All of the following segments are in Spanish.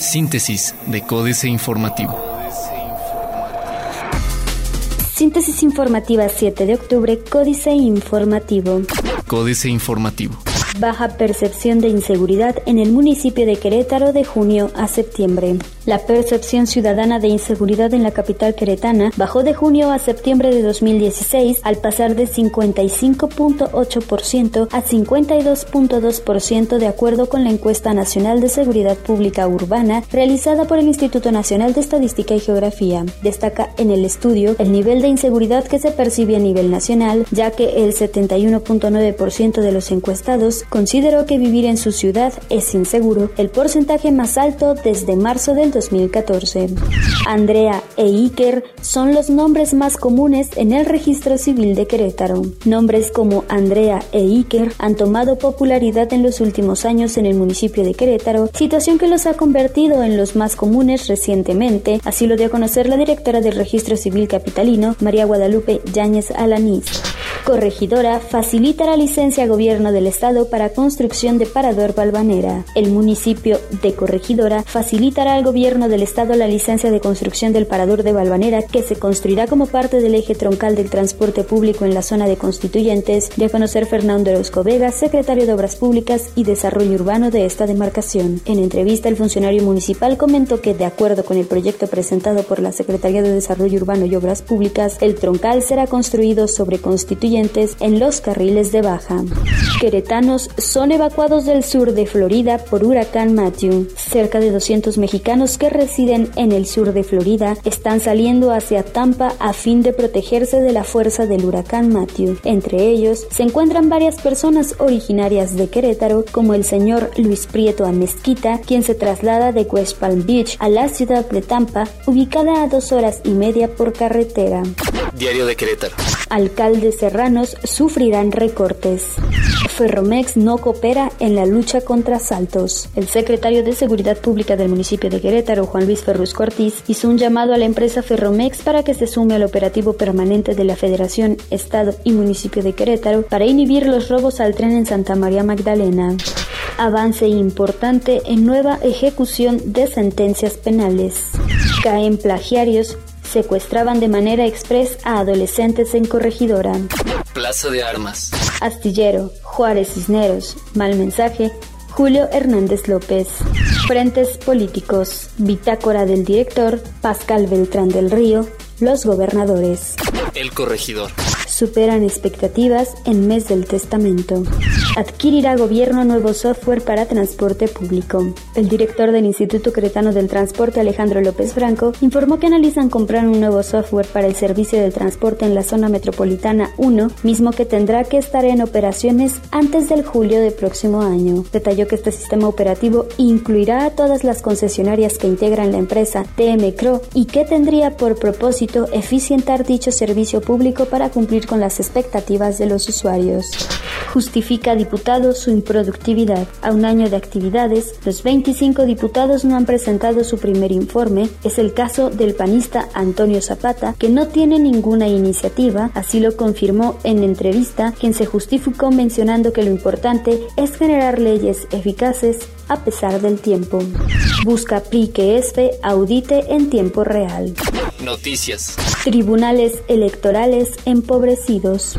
Síntesis de Códice Informativo. Síntesis informativa 7 de octubre, Códice Informativo. Códice Informativo. Baja percepción de inseguridad en el municipio de Querétaro de junio a septiembre. La percepción ciudadana de inseguridad en la capital queretana bajó de junio a septiembre de 2016 al pasar de 55.8% a 52.2% de acuerdo con la encuesta nacional de seguridad pública urbana realizada por el Instituto Nacional de Estadística y Geografía. Destaca en el estudio el nivel de inseguridad que se percibe a nivel nacional, ya que el 71.9% de los encuestados consideró que vivir en su ciudad es inseguro, el porcentaje más alto desde marzo del 2014. Andrea e Iker son los nombres más comunes en el registro civil de Querétaro. Nombres como Andrea e Iker han tomado popularidad en los últimos años en el municipio de Querétaro, situación que los ha convertido en los más comunes recientemente, así lo dio a conocer la directora del registro civil capitalino, María Guadalupe Yáñez Alanís. Corregidora facilita la licencia a gobierno del estado para construcción de parador Balvanera. El municipio de Corregidora facilitará al gobierno del estado la licencia de construcción del parador de Balvanera que se construirá como parte del eje troncal del transporte público en la zona de constituyentes, de conocer Fernando Orozco Vega, secretario de Obras Públicas y Desarrollo Urbano de esta demarcación. En entrevista, el funcionario municipal comentó que, de acuerdo con el proyecto presentado por la Secretaría de Desarrollo Urbano y Obras Públicas, el troncal será construido sobre constituyentes en los carriles de baja. Queretanos son evacuados del sur de Florida por huracán Matthew. Cerca de 200 mexicanos que residen en el sur de Florida están saliendo hacia Tampa a fin de protegerse de la fuerza del huracán Matthew. Entre ellos se encuentran varias personas originarias de Querétaro, como el señor Luis Prieto Amezquita, quien se traslada de West Palm Beach a la ciudad de Tampa, ubicada a dos horas y media por carretera. Diario de Querétaro. Alcaldes sufrirán recortes. Ferromex no coopera en la lucha contra asaltos. El secretario de Seguridad Pública del municipio de Querétaro, Juan Luis Ferrus Cortiz, hizo un llamado a la empresa Ferromex para que se sume al operativo permanente de la Federación, Estado y municipio de Querétaro para inhibir los robos al tren en Santa María Magdalena. Avance importante en nueva ejecución de sentencias penales. Caen plagiarios secuestraban de manera express a adolescentes en Corregidora. Plaza de Armas. Astillero, Juárez Cisneros, Mal Mensaje, Julio Hernández López. Frentes políticos, Bitácora del director, Pascal Beltrán del Río, Los gobernadores. El corregidor superan expectativas en mes del testamento. Adquirirá gobierno nuevo software para transporte público. El director del Instituto Cretano del Transporte, Alejandro López Franco, informó que analizan comprar un nuevo software para el servicio de transporte en la zona metropolitana 1, mismo que tendrá que estar en operaciones antes del julio del próximo año. Detalló que este sistema operativo incluirá a todas las concesionarias que integran la empresa TM y que tendría por propósito eficientar dicho servicio público para cumplir con las expectativas de los usuarios. Justifica diputado su improductividad. A un año de actividades, los 25 diputados no han presentado su primer informe. Es el caso del panista Antonio Zapata, que no tiene ninguna iniciativa, así lo confirmó en entrevista, quien se justificó mencionando que lo importante es generar leyes eficaces a pesar del tiempo. Busca PRI que ESFE audite en tiempo real. Noticias. Tribunales electorales empobrecidos.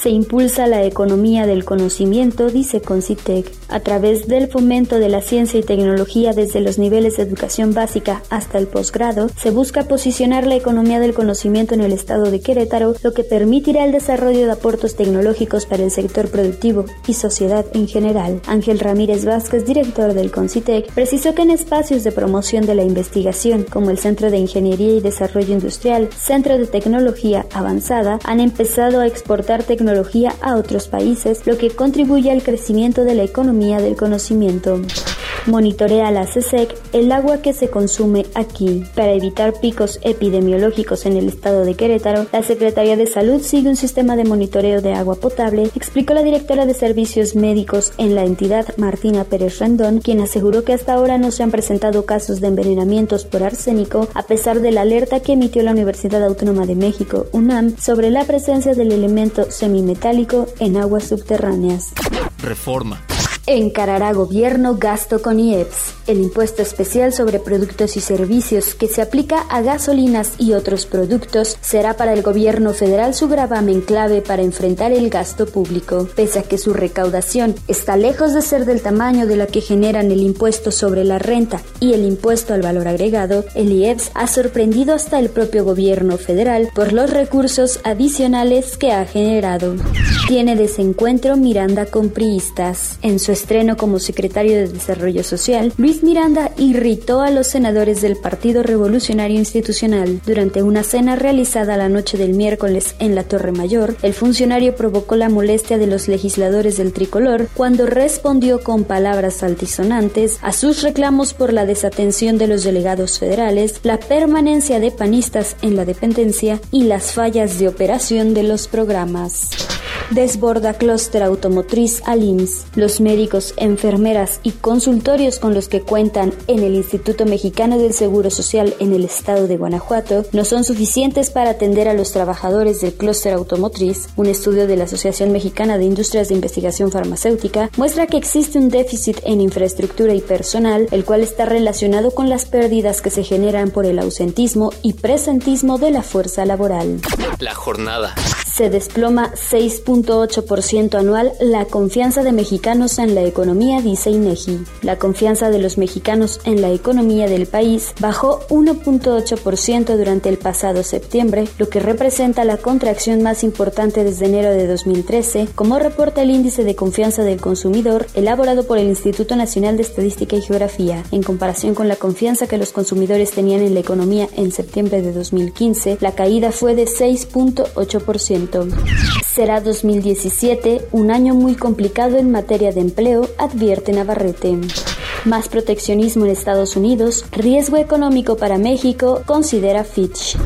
Se impulsa la economía del conocimiento, dice Concitec, a través del fomento de la ciencia y tecnología desde los niveles de educación básica hasta el posgrado, se busca posicionar la economía del conocimiento en el estado de Querétaro, lo que permitirá el desarrollo de aportos tecnológicos para el sector productivo y sociedad en general. Ángel Ramírez Vázquez, director del Concitec, precisó que en espacios de promoción de la investigación, como el Centro de Ingeniería y Desarrollo Industrial, Centro de Tecnología Avanzada, han empezado a exportar tecnología a otros países, lo que contribuye al crecimiento de la economía del conocimiento. Monitorea la CSEC el agua que se consume aquí. Para evitar picos epidemiológicos en el estado de Querétaro, la Secretaría de Salud sigue un sistema de monitoreo de agua potable, explicó la directora de Servicios Médicos en la entidad, Martina Pérez Rendón, quien aseguró que hasta ahora no se han presentado casos de envenenamientos por arsénico, a pesar de la alerta que emitió la Universidad Autónoma de México, UNAM, sobre la presencia del elemento semimetálico en aguas subterráneas. Reforma Encarará gobierno gasto con IEPS, el impuesto especial sobre productos y servicios que se aplica a gasolinas y otros productos será para el gobierno federal su gravamen clave para enfrentar el gasto público, pese a que su recaudación está lejos de ser del tamaño de la que generan el impuesto sobre la renta y el impuesto al valor agregado, el IEPS ha sorprendido hasta el propio gobierno federal por los recursos adicionales que ha generado. Tiene desencuentro Miranda con priistas. En su estreno como secretario de Desarrollo Social, Luis Miranda irritó a los senadores del Partido Revolucionario Institucional. Durante una cena realizada la noche del miércoles en la Torre Mayor, el funcionario provocó la molestia de los legisladores del tricolor cuando respondió con palabras altisonantes a sus reclamos por la desatención de los delegados federales, la permanencia de panistas en la dependencia y las fallas de operación de los programas desborda clúster automotriz al IMSS. Los médicos, enfermeras y consultorios con los que cuentan en el Instituto Mexicano del Seguro Social en el estado de Guanajuato no son suficientes para atender a los trabajadores del clúster automotriz. Un estudio de la Asociación Mexicana de Industrias de Investigación Farmacéutica muestra que existe un déficit en infraestructura y personal, el cual está relacionado con las pérdidas que se generan por el ausentismo y presentismo de la fuerza laboral. La jornada se desploma 6.8% anual la confianza de mexicanos en la economía, dice INEGI. La confianza de los mexicanos en la economía del país bajó 1.8% durante el pasado septiembre, lo que representa la contracción más importante desde enero de 2013, como reporta el índice de confianza del consumidor elaborado por el Instituto Nacional de Estadística y Geografía. En comparación con la confianza que los consumidores tenían en la economía en septiembre de 2015, la caída fue de 6.8%. Será 2017 un año muy complicado en materia de empleo, advierte Navarrete. Más proteccionismo en Estados Unidos, riesgo económico para México, considera Fitch.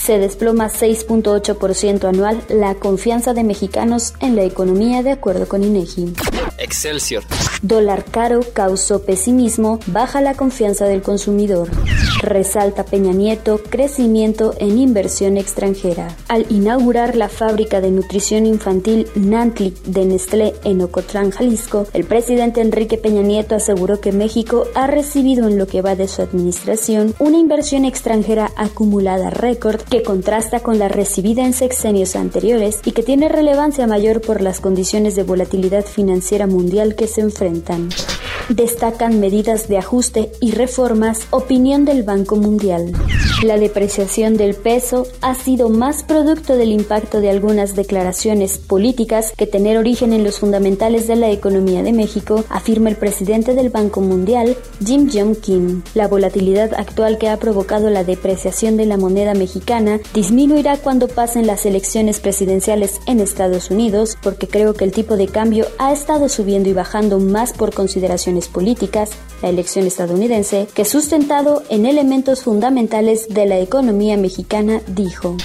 Se desploma 6.8% anual la confianza de mexicanos en la economía de acuerdo con INEGI. Excelsior. Dólar caro causó pesimismo, baja la confianza del consumidor. Resalta Peña Nieto crecimiento en inversión extranjera. Al inaugurar la fábrica de nutrición infantil Nantli de Nestlé en Ocotlán, Jalisco, el presidente Enrique Peña Nieto aseguró que México ha recibido en lo que va de su administración una inversión extranjera acumulada récord que contrasta con la recibida en sexenios anteriores y que tiene relevancia mayor por las condiciones de volatilidad financiera mundial que se enfrentan. Destacan medidas de ajuste y reformas, opinión del Banco Mundial. La depreciación del peso ha sido más producto del impacto de algunas declaraciones políticas que tener origen en los fundamentales de la economía de México, afirma el presidente del Banco Mundial, Jim Jong Kim. La volatilidad actual que ha provocado la depreciación de la moneda mexicana disminuirá cuando pasen las elecciones presidenciales en Estados Unidos, porque creo que el tipo de cambio ha estado y bajando más por consideraciones políticas, la elección estadounidense, que sustentado en elementos fundamentales de la economía mexicana, dijo.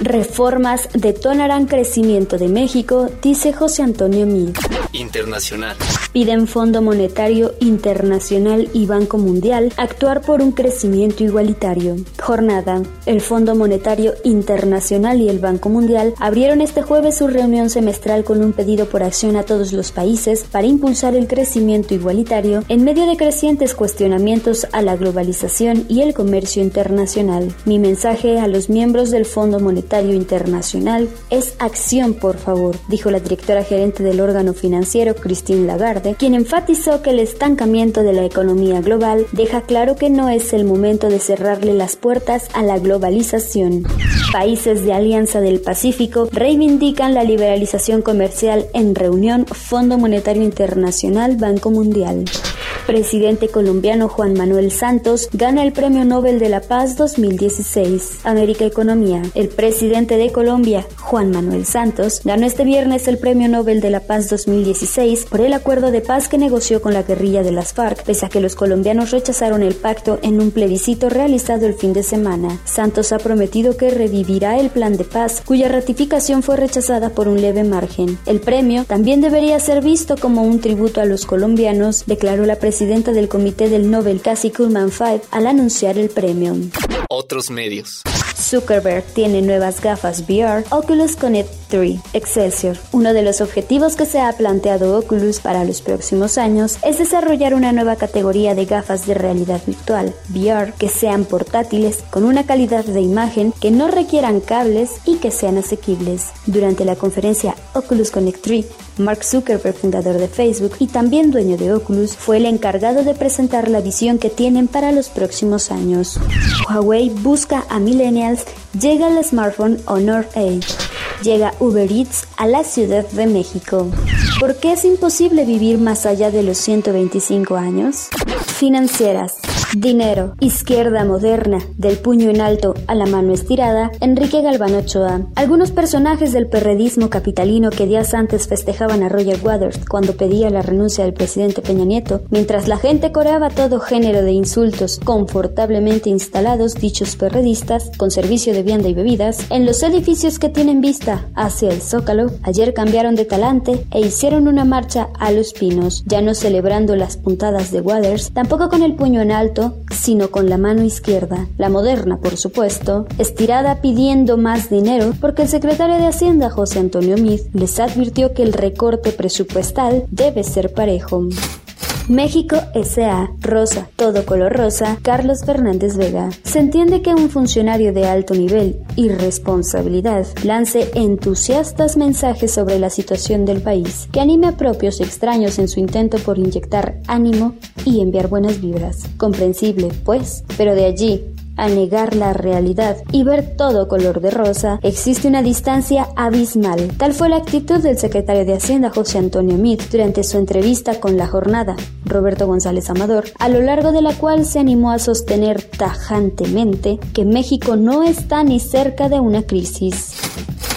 Reformas detonarán crecimiento de México, dice José Antonio Mid. Internacional. Piden Fondo Monetario Internacional y Banco Mundial actuar por un crecimiento igualitario. Jornada. El Fondo Monetario Internacional y el Banco Mundial abrieron este jueves su reunión semestral con un pedido por acción a todos los países para impulsar el crecimiento igualitario en medio de crecientes cuestionamientos a la globalización y el comercio internacional. Mi mensaje a los miembros del Fondo Monetario Internacional es acción, por favor, dijo la directora gerente del órgano financiero, Christine Lagarde, quien enfatizó que el estancamiento de la economía global deja claro que no es el momento de cerrarle las puertas a la globalización. Países de Alianza del Pacífico reivindican la liberalización comercial en reunión Fondo Monetario Internacional Banco Mundial. Presidente colombiano Juan Manuel Santos gana el Premio Nobel de la Paz 2016. América Economía. El presidente de Colombia, Juan Manuel Santos, ganó este viernes el Premio Nobel de la Paz 2016 por el acuerdo de paz que negoció con la guerrilla de las FARC, pese a que los colombianos rechazaron el pacto en un plebiscito realizado el fin de semana. Santos ha prometido que revivirá el plan de paz, cuya ratificación fue rechazada por un leve margen. El premio también debería ser visto como un tributo a los colombianos, declaró la presidenta presidenta del comité del Nobel Cassie Kuhlman Five al anunciar el premio. Otros medios. Zuckerberg tiene nuevas gafas VR Oculus Connect 3 Excelsior. Uno de los objetivos que se ha planteado Oculus para los próximos años es desarrollar una nueva categoría de gafas de realidad virtual VR que sean portátiles con una calidad de imagen que no requieran cables y que sean asequibles. Durante la conferencia Oculus Connect 3, Mark Zuckerberg, fundador de Facebook y también dueño de Oculus, fue el encargado de presentar la visión que tienen para los próximos años. Huawei busca a millennials, llega el smartphone Honor 8. Llega Uber Eats a la Ciudad de México. ¿Por qué es imposible vivir más allá de los 125 años? Financieras. Dinero, izquierda moderna, del puño en alto a la mano estirada, Enrique Galván Ochoa. Algunos personajes del perredismo capitalino que días antes festejaban a Roger Waters cuando pedía la renuncia del presidente Peña Nieto, mientras la gente coreaba todo género de insultos confortablemente instalados dichos perredistas con servicio de vianda y bebidas en los edificios que tienen vista hacia el Zócalo, ayer cambiaron de talante e hicieron una marcha a los pinos, ya no celebrando las puntadas de Waters, tampoco con el puño en alto sino con la mano izquierda, la moderna por supuesto, estirada pidiendo más dinero porque el secretario de Hacienda José Antonio Mid les advirtió que el recorte presupuestal debe ser parejo. México S.A. Rosa, todo color rosa, Carlos Fernández Vega. Se entiende que un funcionario de alto nivel y responsabilidad lance entusiastas mensajes sobre la situación del país, que anime a propios y extraños en su intento por inyectar ánimo y enviar buenas vibras. Comprensible, pues, pero de allí a negar la realidad y ver todo color de rosa, existe una distancia abismal. Tal fue la actitud del secretario de Hacienda José Antonio Meade durante su entrevista con La Jornada, Roberto González Amador, a lo largo de la cual se animó a sostener tajantemente que México no está ni cerca de una crisis.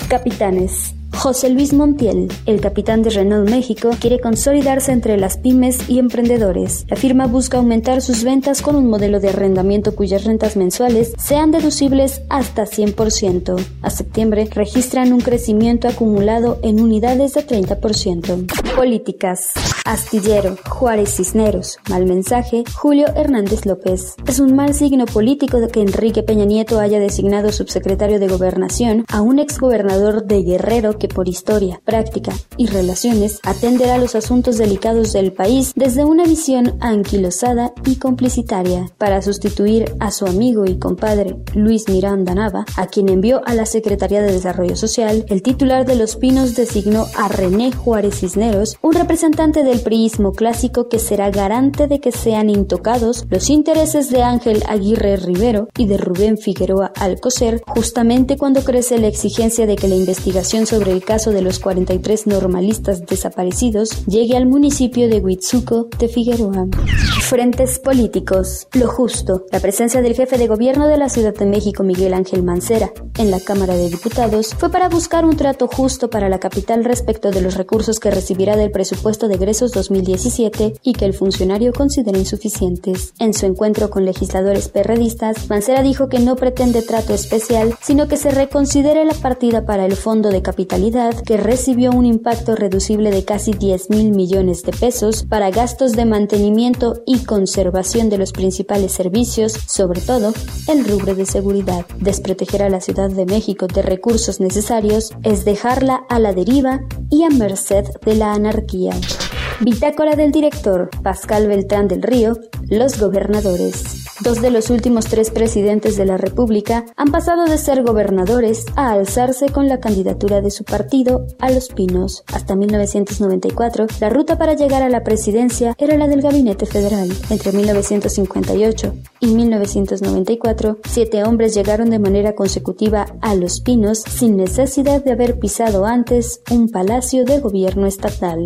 Capitanes. José Luis Montiel, el capitán de Renault México, quiere consolidarse entre las pymes y emprendedores. La firma busca aumentar sus ventas con un modelo de arrendamiento cuyas rentas mensuales sean deducibles hasta 100%. A septiembre registran un crecimiento acumulado en unidades de 30%. Políticas. Astillero, Juárez Cisneros, mal mensaje, Julio Hernández López. Es un mal signo político de que Enrique Peña Nieto haya designado subsecretario de Gobernación a un exgobernador de Guerrero que por historia, práctica y relaciones atenderá los asuntos delicados del país desde una visión anquilosada y complicitaria, para sustituir a su amigo y compadre Luis Miranda Nava, a quien envió a la Secretaría de Desarrollo Social, el titular de Los Pinos designó a René Juárez Cisneros, un representante del priismo clásico que será garante de que sean intocados los intereses de Ángel Aguirre Rivero y de Rubén Figueroa Alcocer, justamente cuando crece la exigencia de que la investigación sobre el caso de los 43 normalistas desaparecidos llegue al municipio de Huitzuco de Figueroa. Frentes políticos. Lo justo. La presencia del jefe de gobierno de la Ciudad de México, Miguel Ángel Mancera, en la Cámara de Diputados fue para buscar un trato justo para la capital respecto de los recursos que recibirá del presupuesto de egresos 2017 y que el funcionario considera insuficientes. En su encuentro con legisladores perredistas, Mancera dijo que no pretende trato especial, sino que se reconsidere la partida para el Fondo de Capitalidad que recibió un impacto reducible de casi 10 mil millones de pesos para gastos de mantenimiento y conservación de los principales servicios, sobre todo el rubro de seguridad. Desproteger a la Ciudad de México de recursos necesarios es dejarla a la deriva y a merced de la anarquía. Bitácora del director Pascal Beltrán del Río, Los Gobernadores. Dos de los últimos tres presidentes de la República han pasado de ser gobernadores a alzarse con la candidatura de su partido a Los Pinos. Hasta 1994, la ruta para llegar a la presidencia era la del gabinete federal. Entre 1958 y 1994, siete hombres llegaron de manera consecutiva a Los Pinos sin necesidad de haber pisado antes un palacio de gobierno estatal.